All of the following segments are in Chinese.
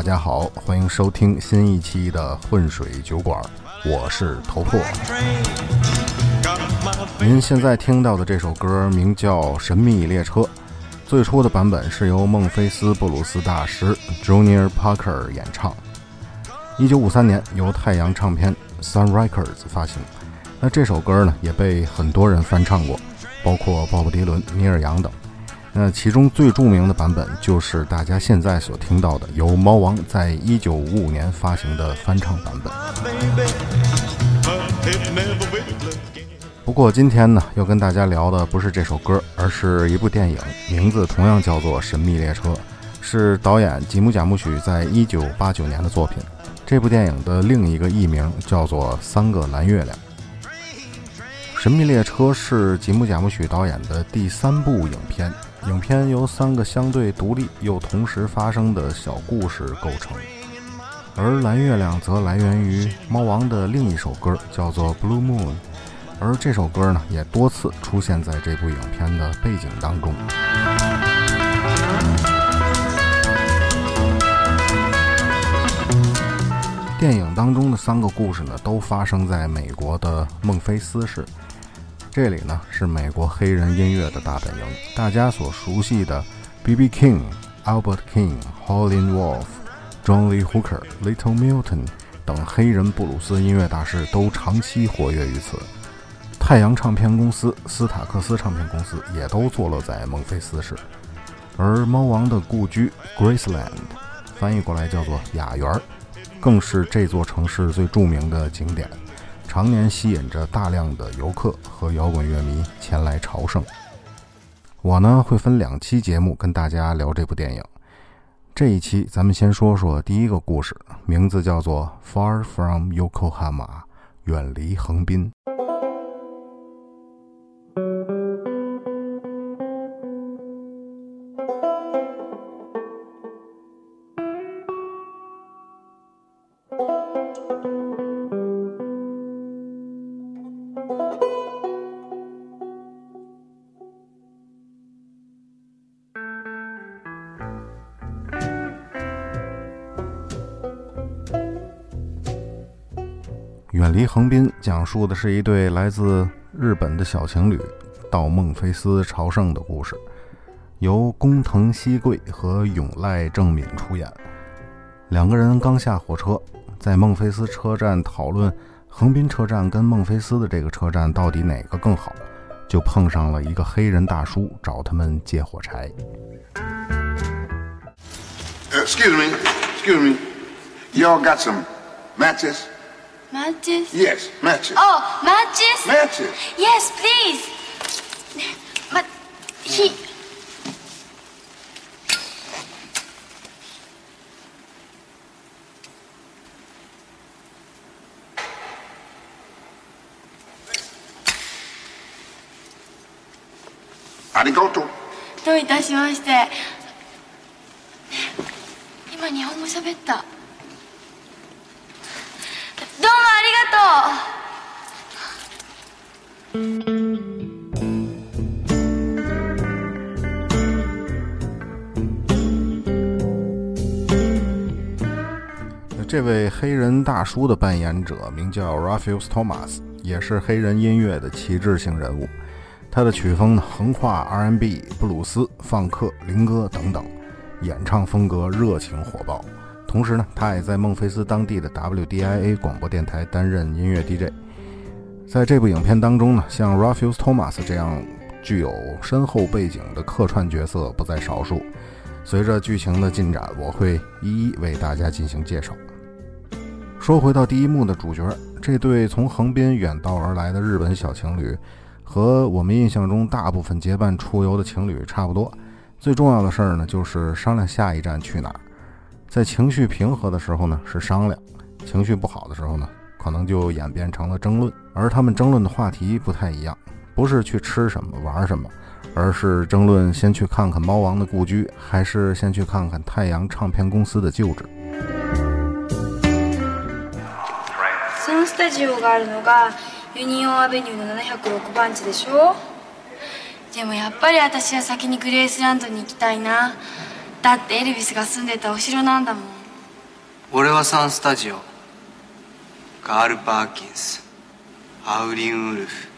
大家好，欢迎收听新一期的混水酒馆，我是头破。您现在听到的这首歌名叫《神秘列车》，最初的版本是由孟菲斯布鲁斯大师 Junior Parker 演唱，一九五三年由太阳唱片 Sun Records 发行。那这首歌呢，也被很多人翻唱过，包括鲍勃迪伦、尼尔杨等。那其中最著名的版本就是大家现在所听到的，由猫王在一九五五年发行的翻唱版本。不过今天呢，要跟大家聊的不是这首歌，而是一部电影，名字同样叫做《神秘列车》，是导演吉姆·贾木许在一九八九年的作品。这部电影的另一个译名叫做《三个蓝月亮》。《神秘列车》是吉姆·贾木许导演的第三部影片。影片由三个相对独立又同时发生的小故事构成，而蓝月亮则来源于猫王的另一首歌，叫做《Blue Moon》，而这首歌呢也多次出现在这部影片的背景当中。电影当中的三个故事呢，都发生在美国的孟菲斯市。这里呢是美国黑人音乐的大本营，大家所熟悉的 B.B. King、Albert King、Howlin' Wolf、John Lee Hooker、Little Milton 等黑人布鲁斯音乐大师都长期活跃于此。太阳唱片公司、斯塔克斯唱片公司也都坐落在孟菲斯市，而猫王的故居 Graceland，翻译过来叫做雅园，更是这座城市最著名的景点。常年吸引着大量的游客和摇滚乐迷前来朝圣。我呢会分两期节目跟大家聊这部电影。这一期咱们先说说第一个故事，名字叫做《Far from Yokohama》，远离横滨。离横滨讲述的是一对来自日本的小情侣到孟菲斯朝圣的故事，由工藤西贵和永濑正敏出演。两个人刚下火车，在孟菲斯车站讨论横滨车站跟孟菲斯的这个车站到底哪个更好，就碰上了一个黑人大叔找他们借火柴。Excuse me, excuse me, y'all got some matches? Matches? Yes, matches. Oh, matches? Matches. Yes, please. But he. Arigato. どういたしまして。今日本語喋った。这位黑人大叔的扮演者名叫 Raphael Thomas，也是黑人音乐的旗帜性人物。他的曲风呢，横跨 R&B、布鲁斯、放克、灵歌等等，演唱风格热情火爆。同时呢，他也在孟菲斯当地的 WDIA 广播电台担任音乐 DJ。在这部影片当中呢，像 Raphael Thomas 这样具有深厚背景的客串角色不在少数。随着剧情的进展，我会一一为大家进行介绍。说回到第一幕的主角，这对从横滨远道而来的日本小情侣，和我们印象中大部分结伴出游的情侣差不多。最重要的事儿呢，就是商量下一站去哪儿。在情绪平和的时候呢，是商量；情绪不好的时候呢，可能就演变成了争论。而他们争论的话题不太一样，不是去吃什么、玩什么，而是争论先去看看猫王的故居，还是先去看看太阳唱片公司的旧址。そのスタジオがあるのがユニオンアベニューの706番地でしょでもやっぱり私は先にグレースランドに行きたいな だってエルビスが住んでたお城なんだもん俺はサンスタジオ カール・パーキンスアウリン・ウルフ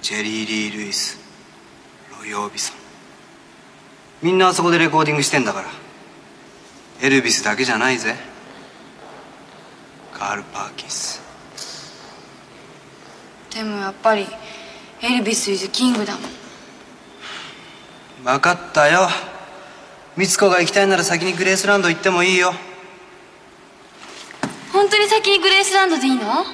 ジェリー・リー・ルイスロイ・オービソン。みんなあそこでレコーディングしてんだから。エルビスだけじゃないぜ。カール・パーキンス。でもやっぱりエルビス・イズ・キングだもん。分かったよ。美津子が行きたいなら先にグレースランド行ってもいいよ本当に先にグレースランドでいいの？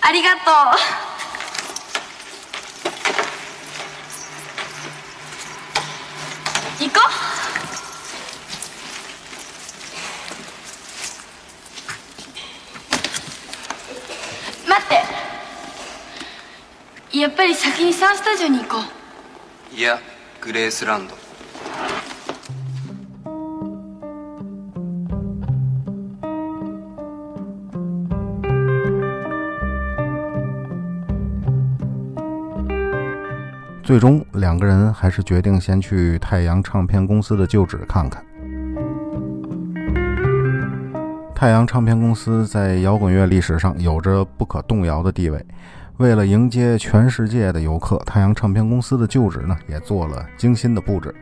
ありがとう。行こう。待って。やっぱり先にサンスタジオに行こう。いやグレースランド。最终，两个人还是决定先去太阳唱片公司的旧址看看。太阳唱片公司在摇滚乐历史上有着不可动摇的地位。为了迎接全世界的游客，太阳唱片公司的旧址呢也做了精心的布置，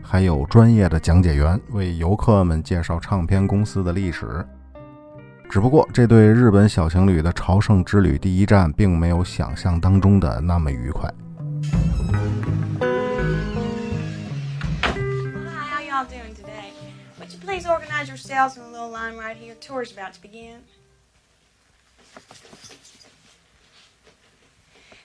还有专业的讲解员为游客们介绍唱片公司的历史。只不过，这对日本小情侣的朝圣之旅第一站并没有想象当中的那么愉快。Hi, how y'all doing today? Would you please organize yourselves in a little line right here? Tour's about to begin.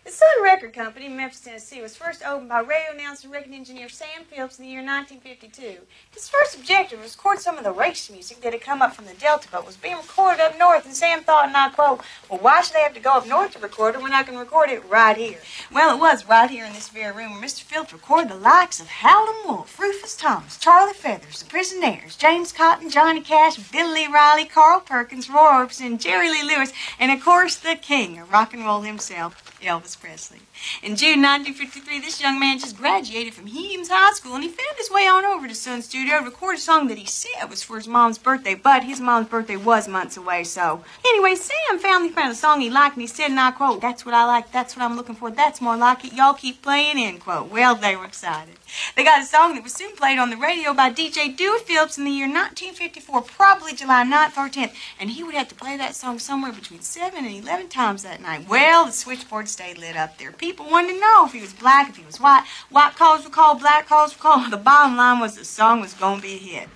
The Sun Record Company in Memphis, Tennessee was first opened by radio announcer and record engineer Sam Phillips in the year 1952. His first objective was to record some of the race music that had come up from the Delta but was being recorded up north, and Sam thought, and I quote, well, why should they have to go up north to record it when I can record it right here? Well, it was right here in this very room where Mr. Phillips recorded the likes of Howlin' Wolf, Rufus Thomas, Charlie Feathers, the Prisonaires, James Cotton, Johnny Cash, Billy Riley, Carl Perkins, Roy Orbison, Jerry Lee Lewis, and of course the king of rock and roll himself, Elvis Presley. In June 1953, this young man just graduated from Heems High School, and he found his way on over to Sun Studio to record a song that he said was for his mom's birthday, but his mom's birthday was months away, so. Anyway, Sam finally found a song he liked, and he said, and I quote, That's what I like, that's what I'm looking for, that's more like it, y'all keep playing, end quote. Well, they were excited. They got a song that was soon played on the radio by DJ Dewey Phillips in the year 1954, probably July 9th or 10th, and he would have to play that song somewhere between 7 and 11 times that night. Well, the switchboard stayed lit up there. People wanted to know if he was black, if he was white. White calls were called, black calls were called. The bottom line was the song was gonna be a hit.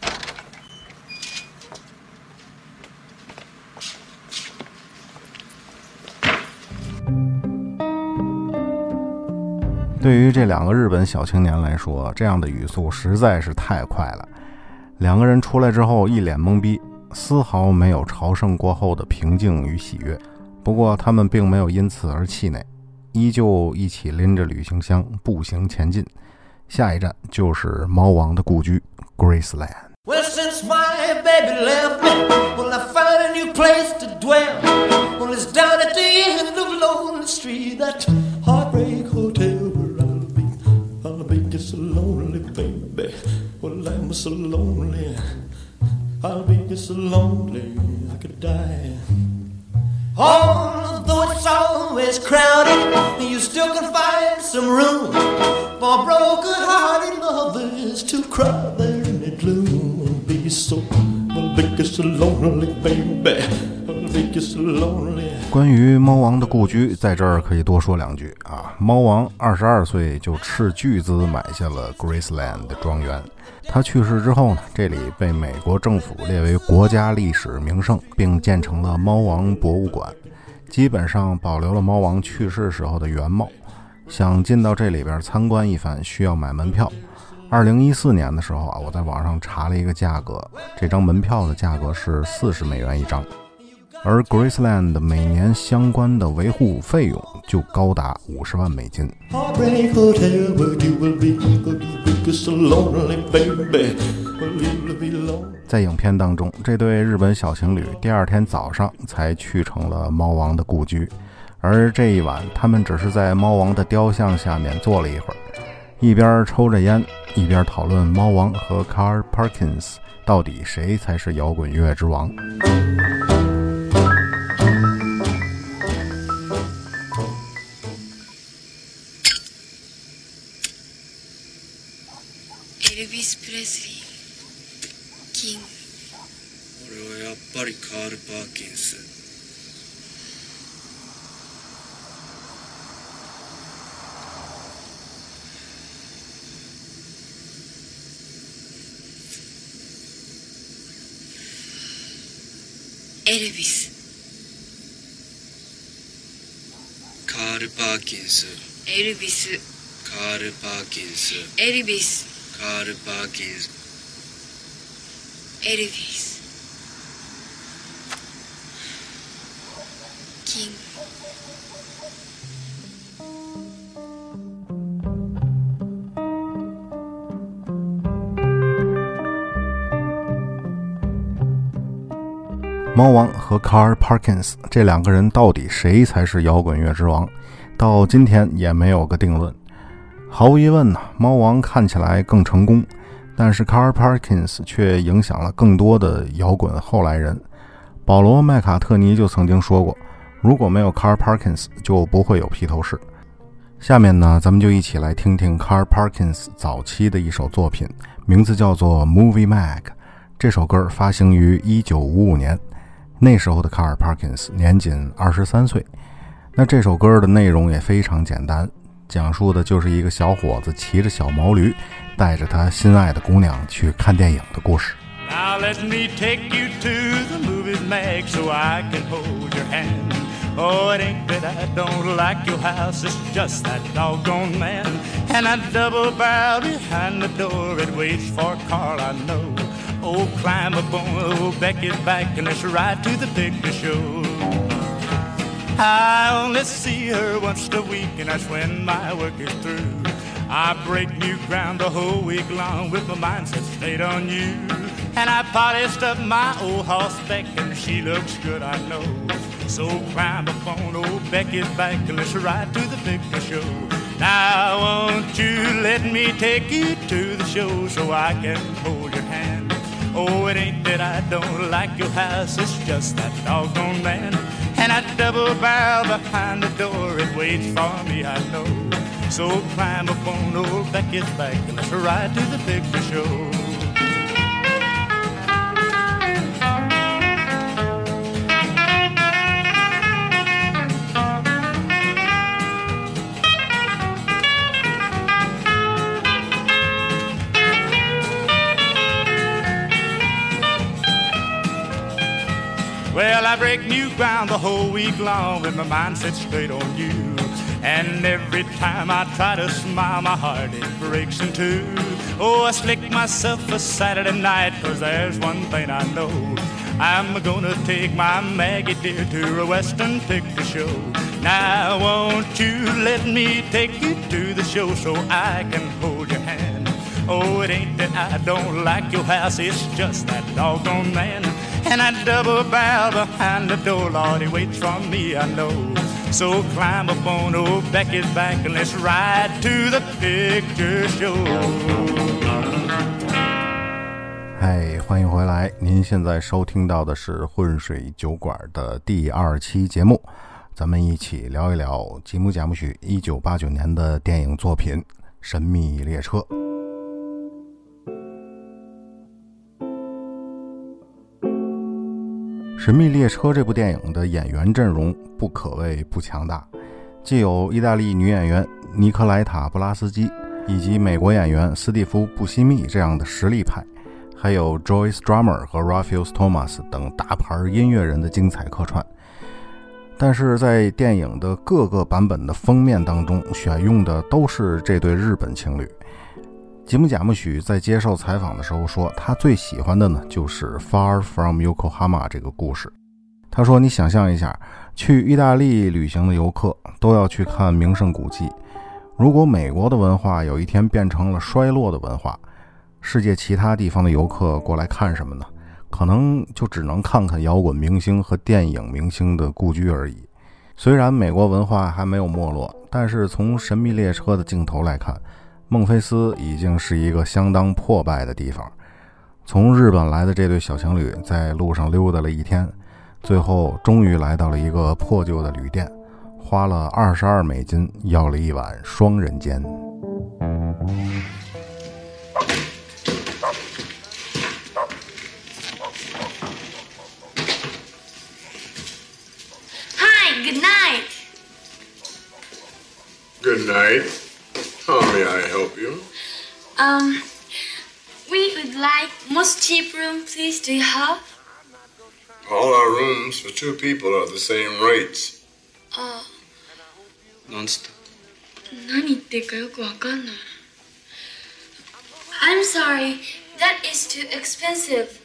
对于这两个日本小青年来说，这样的语速实在是太快了。两个人出来之后一脸懵逼，丝毫没有朝圣过后的平静与喜悦。不过他们并没有因此而气馁，依旧一起拎着旅行箱步行前进。下一站就是猫王的故居 Graceland。Well, since my baby left me, well, I found a new place to dwell. Well, it's down at the end of Lonely Street, that heartbreak hotel where I'll be. I'll be just so lonely, baby. Well, I'm so lonely. I'll be just so lonely, I could die. Although it's always crowded, you still can find some room for broken-hearted lovers to cry there in the gloom. Be so, lonely, baby. 关于猫王的故居，在这儿可以多说两句啊。猫王二十二岁就斥巨资买下了 Graceland 的庄园。他去世之后呢，这里被美国政府列为国家历史名胜，并建成了猫王博物馆，基本上保留了猫王去世时候的原貌。想进到这里边参观一番，需要买门票。二零一四年的时候啊，我在网上查了一个价格，这张门票的价格是四十美元一张。而 Graceland 每年相关的维护费用就高达五十万美金。在影片当中，这对日本小情侣第二天早上才去成了猫王的故居，而这一晚，他们只是在猫王的雕像下面坐了一会儿。一边抽着烟，一边讨论猫王和 Carl Perkins 到底谁才是摇滚乐之王。Barikar Bakins. Elvis. Carl Bakins. Elvis. Carl Bakins. Elvis. Carl Bakins. Elvis. 猫王和 Carl Perkins 这两个人到底谁才是摇滚乐之王？到今天也没有个定论。毫无疑问呢，猫王看起来更成功，但是 Carl Perkins 却影响了更多的摇滚后来人。保罗·麦卡特尼就曾经说过：“如果没有 Carl Perkins，就不会有披头士。”下面呢，咱们就一起来听听 Carl Perkins 早期的一首作品，名字叫做《Movie Mag》。这首歌发行于1955年。那时候的卡尔·帕金斯年仅二十三岁，那这首歌的内容也非常简单，讲述的就是一个小伙子骑着小毛驴，带着他心爱的姑娘去看电影的故事。Now let me take you to the movies, Meg, so I can hold your hand. Oh, it ain't that I don't like your house, it's just that doggone man. And I double barrel behind the door, it waits for Carl, I know. Oh, climb on old Becky's back and let's ride to the picture show. I only see her once a week, and that's when my work is through. I break new ground the whole week long with my mindset stayed on you. And I polished up my old horseback, and she looks good, I know. So climb up on old Becky's back and let's ride to the picture show. Now, won't you let me take you to the show so I can hold? Oh, it ain't that I don't like your house, it's just that doggone man. And I double barrel behind the door, it waits for me, I know. So climb up on old Becky's back and let's ride to the picture show. I break new ground the whole week long with my mind set straight on you. And every time I try to smile, my heart it breaks in two. Oh, I slick myself for Saturday night, cause there's one thing I know. I'm gonna take my Maggie dear to a Western picture show. Now, won't you let me take you to the show so I can hold your hand? Oh, it ain't that I don't like your house, it's just that doggone man. And I double barrel behind the door, Lord, he waits for me, I know. So climb up on old Becky's back and let's ride to the picture show. 嗨，欢迎回来！您现在收听到的是浑水酒馆的第二期节目，咱们一起聊一聊吉姆·贾木许一九八九年的电影作品《神秘列车》。《神秘列车》这部电影的演员阵容不可谓不强大，既有意大利女演员尼克莱塔·布拉斯基，以及美国演员斯蒂夫·布西密这样的实力派，还有 Joyce Drummer 和 Raphael Thomas 等大牌音乐人的精彩客串。但是在电影的各个版本的封面当中，选用的都是这对日本情侣。吉姆·贾木许在接受采访的时候说，他最喜欢的呢就是《Far from Yokohama》这个故事。他说：“你想象一下，去意大利旅行的游客都要去看名胜古迹。如果美国的文化有一天变成了衰落的文化，世界其他地方的游客过来看什么呢？可能就只能看看摇滚明星和电影明星的故居而已。虽然美国文化还没有没落，但是从《神秘列车》的镜头来看。”孟菲斯已经是一个相当破败的地方。从日本来的这对小情侣在路上溜达了一天，最后终于来到了一个破旧的旅店，花了二十二美金要了一晚双人间。Hi, good night. Good night. Um, we would like most cheap room, please. Do you have? All our rooms for two people are the same rates. あ、なんつった何言ってるかよくわかんない。I'm sorry. That is too expensive.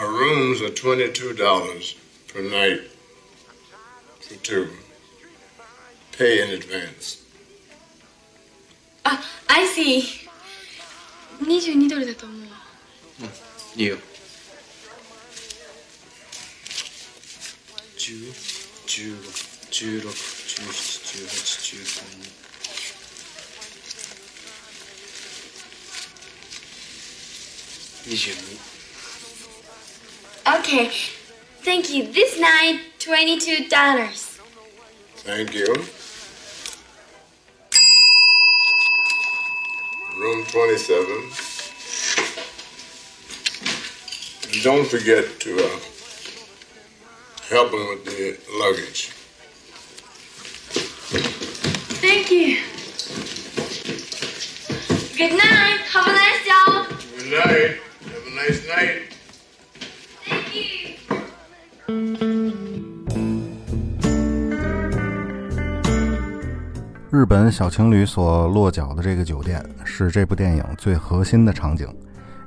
Our rooms are $22 per night for two. Pay in advance. あ、I see. 22ドルだと思う。いいよ10 15 16 17 18 13 22 Okay. Thank you. This night, $22. Thank you. 27. Don't forget to uh, help him with the luggage. Thank you. Good night. Have a nice job. Good night. Have a nice night. 日本小情侣所落脚的这个酒店是这部电影最核心的场景，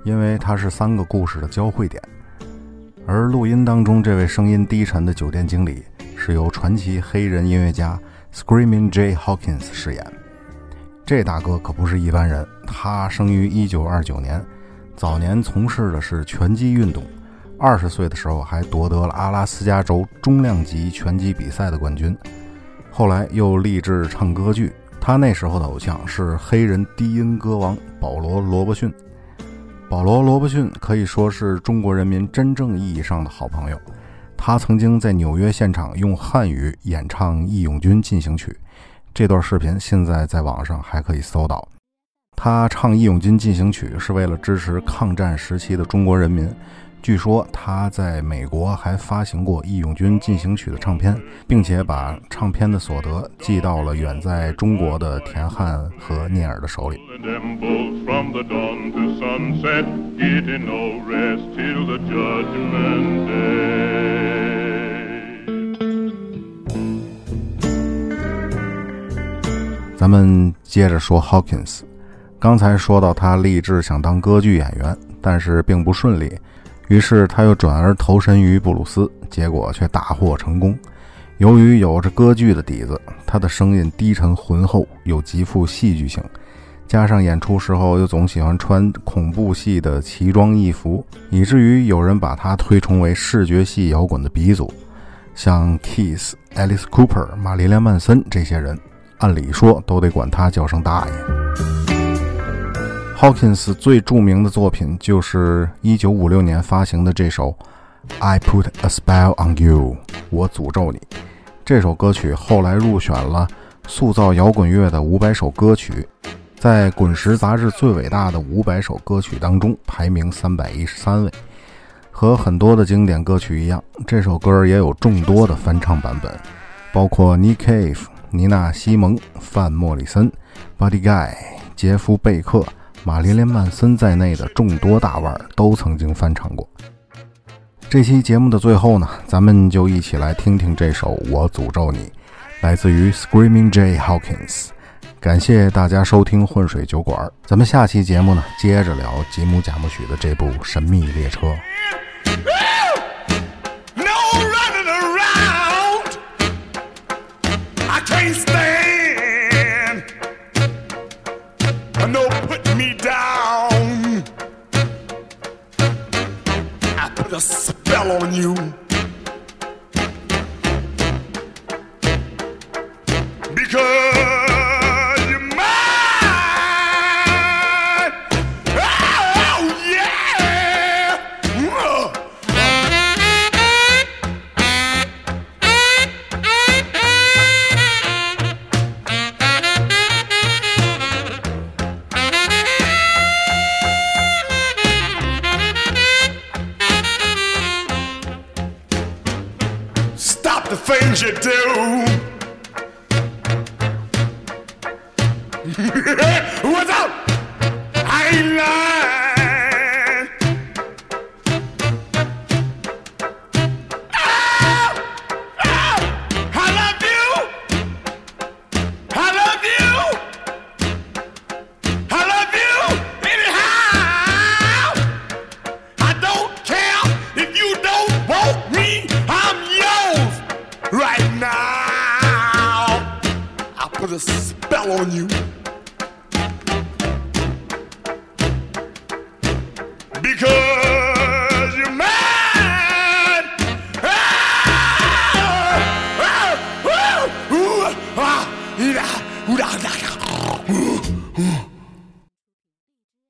因为它是三个故事的交汇点。而录音当中这位声音低沉的酒店经理是由传奇黑人音乐家 Screaming Jay Hawkins 饰演。这大哥可不是一般人，他生于1929年，早年从事的是拳击运动，二十岁的时候还夺得了阿拉斯加州中量级拳击比赛的冠军。后来又立志唱歌剧，他那时候的偶像是黑人低音歌王保罗·罗伯逊。保罗·罗伯逊可以说是中国人民真正意义上的好朋友。他曾经在纽约现场用汉语演唱《义勇军进行曲》，这段视频现在在网上还可以搜到。他唱《义勇军进行曲》是为了支持抗战时期的中国人民。据说他在美国还发行过《义勇军进行曲》的唱片，并且把唱片的所得寄到了远在中国的田汉和聂耳的手里。咱们接着说 Hawkins。刚才说到他立志想当歌剧演员，但是并不顺利，于是他又转而投身于布鲁斯，结果却大获成功。由于有着歌剧的底子，他的声音低沉浑厚，又极富戏剧性，加上演出时候又总喜欢穿恐怖戏的奇装异服，以至于有人把他推崇为视觉系摇滚的鼻祖。像 Kiss、Alice Cooper、玛丽莲·曼森这些人，按理说都得管他叫声大爷。Hawkins 最著名的作品就是1956年发行的这首《I Put a Spell on You》，我诅咒你。这首歌曲后来入选了塑造摇滚乐的五百首歌曲，在《滚石》杂志最伟大的五百首歌曲当中排名三百一十三位。和很多的经典歌曲一样，这首歌也有众多的翻唱版本，包括 Nick Cave、妮娜·西蒙、范·莫里森、Buddy Guy、杰夫·贝克、玛丽莲·曼森在内的众多大腕都曾经翻唱过。这期节目的最后呢，咱们就一起来听听这首《我诅咒你》，来自于 Screaming J Hawkins。感谢大家收听混水酒馆，咱们下期节目呢，接着聊吉姆·贾木许的这部《神秘列车》。A spell on you.